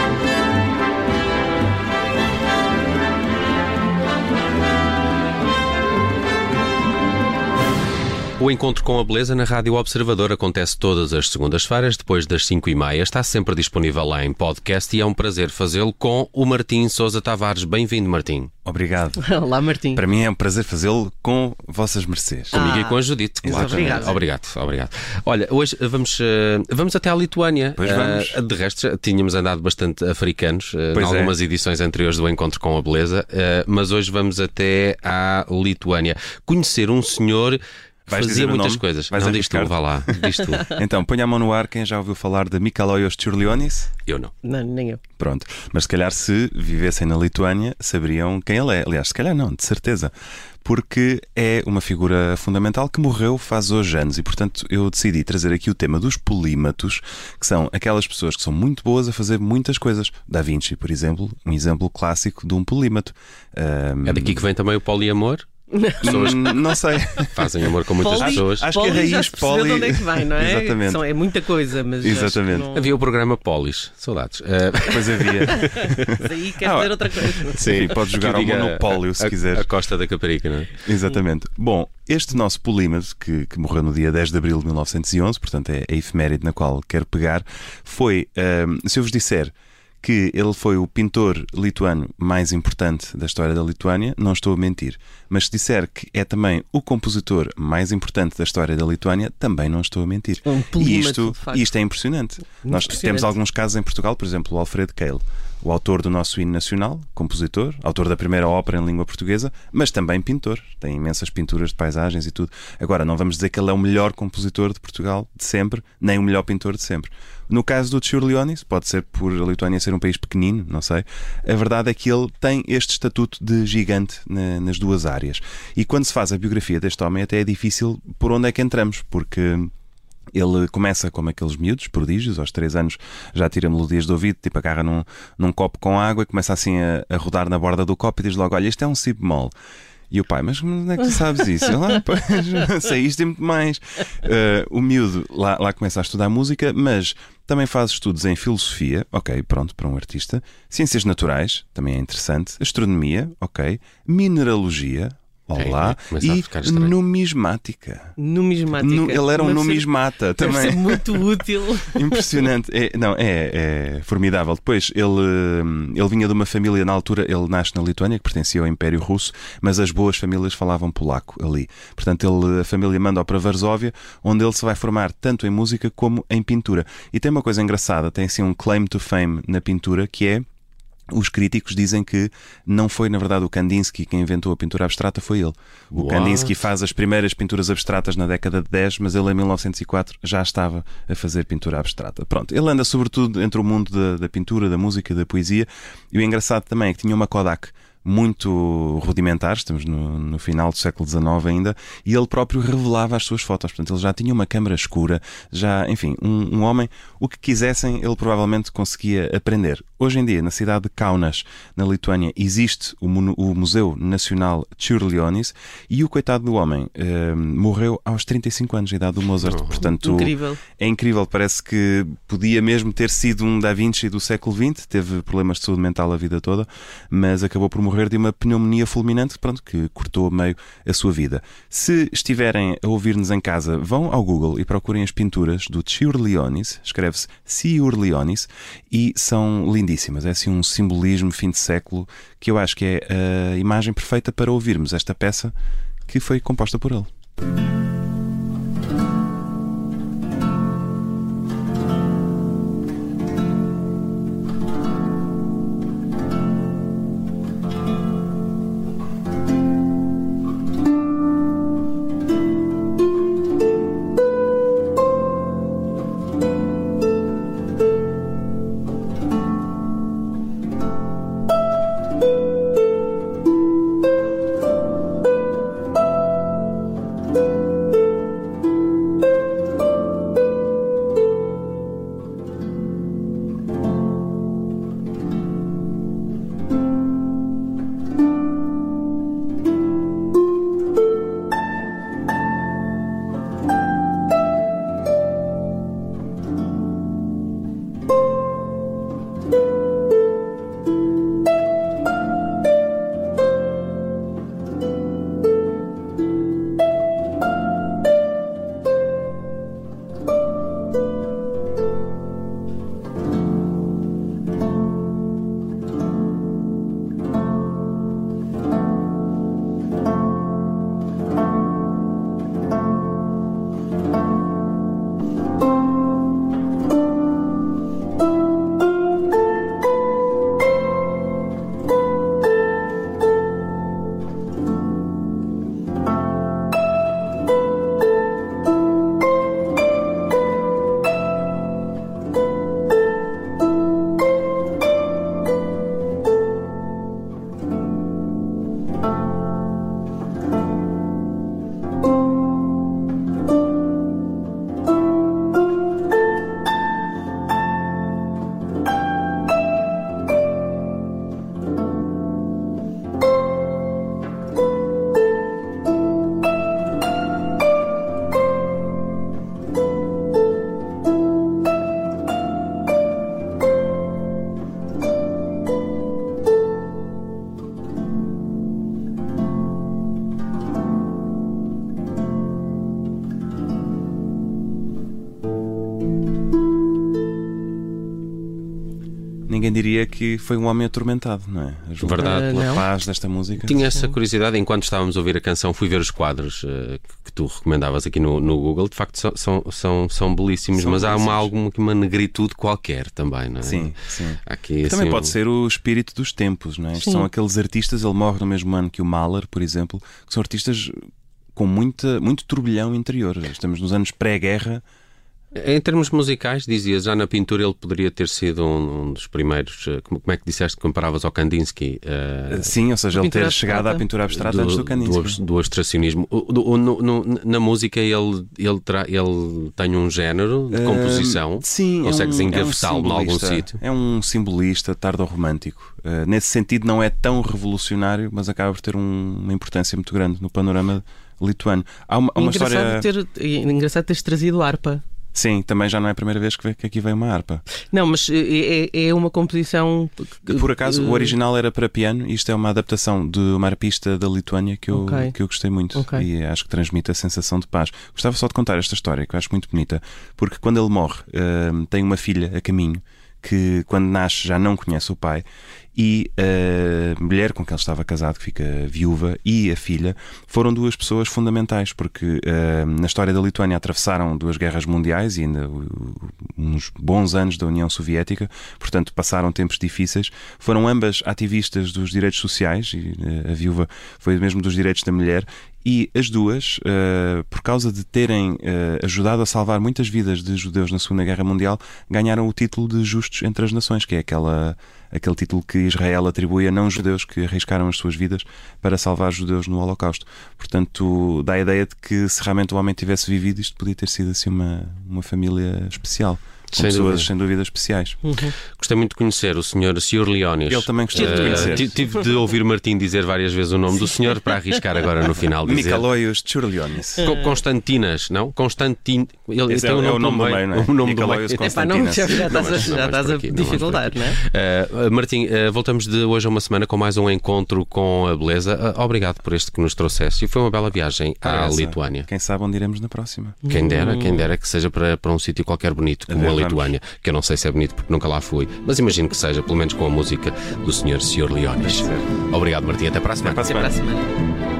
Thank you. O encontro com a beleza na Rádio Observador acontece todas as segundas-feiras, depois das 5 e meia. Está sempre disponível lá em podcast e é um prazer fazê-lo com o Martim Sousa Tavares. Bem-vindo, Martim. Obrigado. Olá, Martim. Para mim é um prazer fazê-lo com vossas mercês. Comigo e com a Judite, claro. Obrigado. Obrigado, obrigado. Olha, hoje vamos, eh, vamos até à Lituânia. Pois vamos. Eh, de resto, tínhamos andado bastante africanos eh, em é. algumas edições anteriores do Encontro com a Beleza, eh, mas hoje vamos até à Lituânia. Conhecer um senhor Vais fazia muitas coisas. Vais não diz tu, vá lá, diz tu. Então, ponha a mão no ar quem já ouviu falar de Mikalojos Tchurlionis. Eu não. Não, nem eu. Pronto. Mas se calhar se vivessem na Lituânia saberiam quem ele é. Aliás, se calhar não, de certeza. Porque é uma figura fundamental que morreu faz hoje anos e, portanto, eu decidi trazer aqui o tema dos polímatos, que são aquelas pessoas que são muito boas a fazer muitas coisas. Da Vinci, por exemplo, um exemplo clássico de um polímato. Ahm, É daqui que vem também o poliamor? Pessoas não sei. fazem amor com muitas Poli- pessoas. Acho que a já raiz percebeu poli- de onde é que vem, não é? Exatamente. São- é muita coisa, mas. Exatamente. não- Havia o programa Polis. Saudades. Eh, Depois havia. Mas aí quer Ah, dizer outra coisa. Sim, podes jogar ao monopólio se a- quiseres. A Costa da Caparica, não é? Exatamente. Bom, este nosso polímata, que, que morreu no dia 10 de abril de 1911, portanto é a efeméride na qual quero pegar, foi, ahm, se eu vos disser que ele foi o pintor lituano mais importante da história da Lituânia, não estou a mentir. Mas se disser que é também o compositor mais importante da história da Lituânia, também não estou a mentir. Um e isto, isto é impressionante. Nós Impressionante. temos alguns casos em Portugal, por exemplo, o Alfredo Keil, o autor do nosso hino nacional, compositor, autor da primeira ópera em língua portuguesa, mas também pintor. Tem imensas pinturas de paisagens e tudo. Agora, não vamos dizer que ele é o melhor compositor de Portugal de sempre, nem o melhor pintor de sempre. No caso do Tchurlionis, pode ser por a Lituânia ser um país pequenino, não sei. A verdade é que ele tem este estatuto de gigante na- nas duas áreas. E quando se faz a biografia deste homem, até é difícil por onde é que entramos, porque ele começa como aqueles miúdos, prodígios, aos 3 anos já tira melodias do ouvido, tipo agarra num, num copo com água e começa assim a, a rodar na borda do copo e diz logo: Olha, isto é um si bemol. E o pai, mas onde é que tu sabes isso? Ah, pois, sei isto e muito mais. Eh, o miúdo lá, lá começa a estudar música, mas também faz estudos em filosofia, ok, pronto, para um artista. Ciências naturais, também é interessante. Astronomia, ok. Mineralogia, olá. A e numismática. Numismática. Nu- ele era um numismata também. ser muito útil. Impressionante. É, não, é, é formidável. Depois, ele, ele vinha de uma família, na altura, ele nasce na Lituânia, que pertencia ao Império Russo, mas as boas famílias falavam polaco ali. Portanto, ele, a família manda-o para Varsóvia, onde ele se vai formar tanto em música como em pintura. E tem uma coisa engraçada, tem assim um claim to fame na pintura, que é os críticos dizem que não foi, na verdade, o Kandinsky quem inventou a pintura abstrata, foi ele. O What? Kandinsky faz as primeiras pinturas abstratas na década de 10, mas ele em 1904 já estava a fazer pintura abstrata. Pronto, ele anda sobretudo entre o mundo da, da pintura, da música, da poesia. E o engraçado também é que tinha uma Kodak muito rudimentar, estamos no, no final do século XIX ainda, e ele próprio revelava as suas fotos. Portanto, ele já tinha uma câmara escura, já, enfim, um, um homem, o que quisessem, ele provavelmente conseguia aprender. Hoje em dia, na cidade de Kaunas, na Lituânia, existe o, o Museu Nacional Tchurlionis e o coitado do homem eh, morreu aos 35 anos de idade do Mozart. Portanto, Incrível. é incrível, parece que podia mesmo ter sido um Da Vinci do século XX, teve problemas de saúde mental a vida toda, mas acabou por morrer de uma pneumonia fulminante pronto, que cortou a meio a sua vida. Se estiverem a ouvir-nos em casa, vão ao Google e procurem as pinturas do Ciurlionis, escreve-se Ciurlionis, e são lindíssimas. É assim um simbolismo fim de século que eu acho que é a imagem perfeita para ouvirmos esta peça que foi composta por ele. Ninguém diria que foi um homem atormentado, não é? A Verdade. pela Não. paz desta música. Tinha essa curiosidade, enquanto estávamos a ouvir a canção, fui ver os quadros eh, que tu recomendavas aqui no, no Google. De facto, são, são, são, são belíssimos, São mas há uma, belíssimos. alguma uma negritude qualquer também, não é? Sim, sim. Aqui, Também assim, pode um- ser o espírito dos tempos, não é? Sim. São aqueles artistas, ele morre no mesmo ano que o Mahler, por exemplo, que são artistas com muita, muito turbilhão interior. Estamos nos anos pré-guerra. Em termos musicais, dizias, já na pintura ele poderia ter sido um, um dos primeiros. eh, Como, como é que disseste que comparavas ao Kandinsky? eh, Sim, ou seja, ele ter chegado à pintura abstrata antes do do, Kandinsky. do abstracionismo. O- do- o- no- no- na música ele, ele, terá- ele tem um género de composição. Ah, sim, Consegues é um, engavetá-lo é um em algum simbolista. sítio? É um simbolista tardo-romântico. Uh, nesse sentido, não é tão revolucionário, mas acaba por ter um- uma importância muito grande no panorama lituano. Há uma, há uma engraçado, história. ter, engraçado teres trazido harpa. Sim, também já não é a primeira vez que, aqui vem uma harpa. Não, mas é, é- é uma composição. que- Por acaso, o eh, original era para piano e isto é uma adaptação de uma arpista da Lituânia que eu, Ok. que eu gostei muito Ok. e acho que transmite a sensação de paz. Gostava só de contar esta história que eu acho muito bonita, porque quando ele morre, hum, tem uma filha a caminho que, quando nasce, já não conhece o pai. E a mulher com quem ele estava casado, que fica viúva, e a filha foram duas pessoas fundamentais, porque hum, na história da Lituânia atravessaram duas guerras mundiais e ainda uns bons anos da União Soviética, portanto passaram tempos difíceis. Foram ambas ativistas dos direitos sociais, e eh, a viúva foi mesmo dos direitos da mulher, e as duas, eh, por causa de terem eh, ajudado a salvar muitas vidas de judeus na Segunda Guerra Mundial, ganharam o título de Justos entre as Nações, que é aquela, aquele título que Israel atribui a não-judeus que arriscaram as suas vidas para salvar judeus no Holocausto. Portanto, dá a ideia de que se realmente o homem tivesse vivido, isto podia ter sido assim uma, uma família especial. Com Sem pessoas dúvida. sem dúvida especiais. Gostei muito de conhecer o Sr. Sr. Leonis. Ele também gostei de Eh, conhecer. ti- Tive de ouvir Martim dizer várias vezes o nome do senhor para arriscar agora no final. Dizer. Mikaloios Tchurlionis. Co- Constantinas, não? Constantin. Ele, Esse tem é- um é nome, o nome do meio, não é? O nome do Nicolaus meio. Epá, não, já, estás, a, vais- não já estás a é? Uh, Martim, uh, voltamos de hoje a uma semana com mais um encontro com a beleza. Uh, obrigado por este que nos trouxeste e foi uma bela viagem à. Lituânia. Quem sabe onde iremos na próxima. Quem dera, quem dera que seja para, para um sítio qualquer bonito, como a. Lituânia, que eu não sei se é bonito porque nunca lá fui, mas imagino que seja, pelo menos com a música do Sr. Sr. Leonis. Obrigado, Martim, até para a semana. Até para a semana.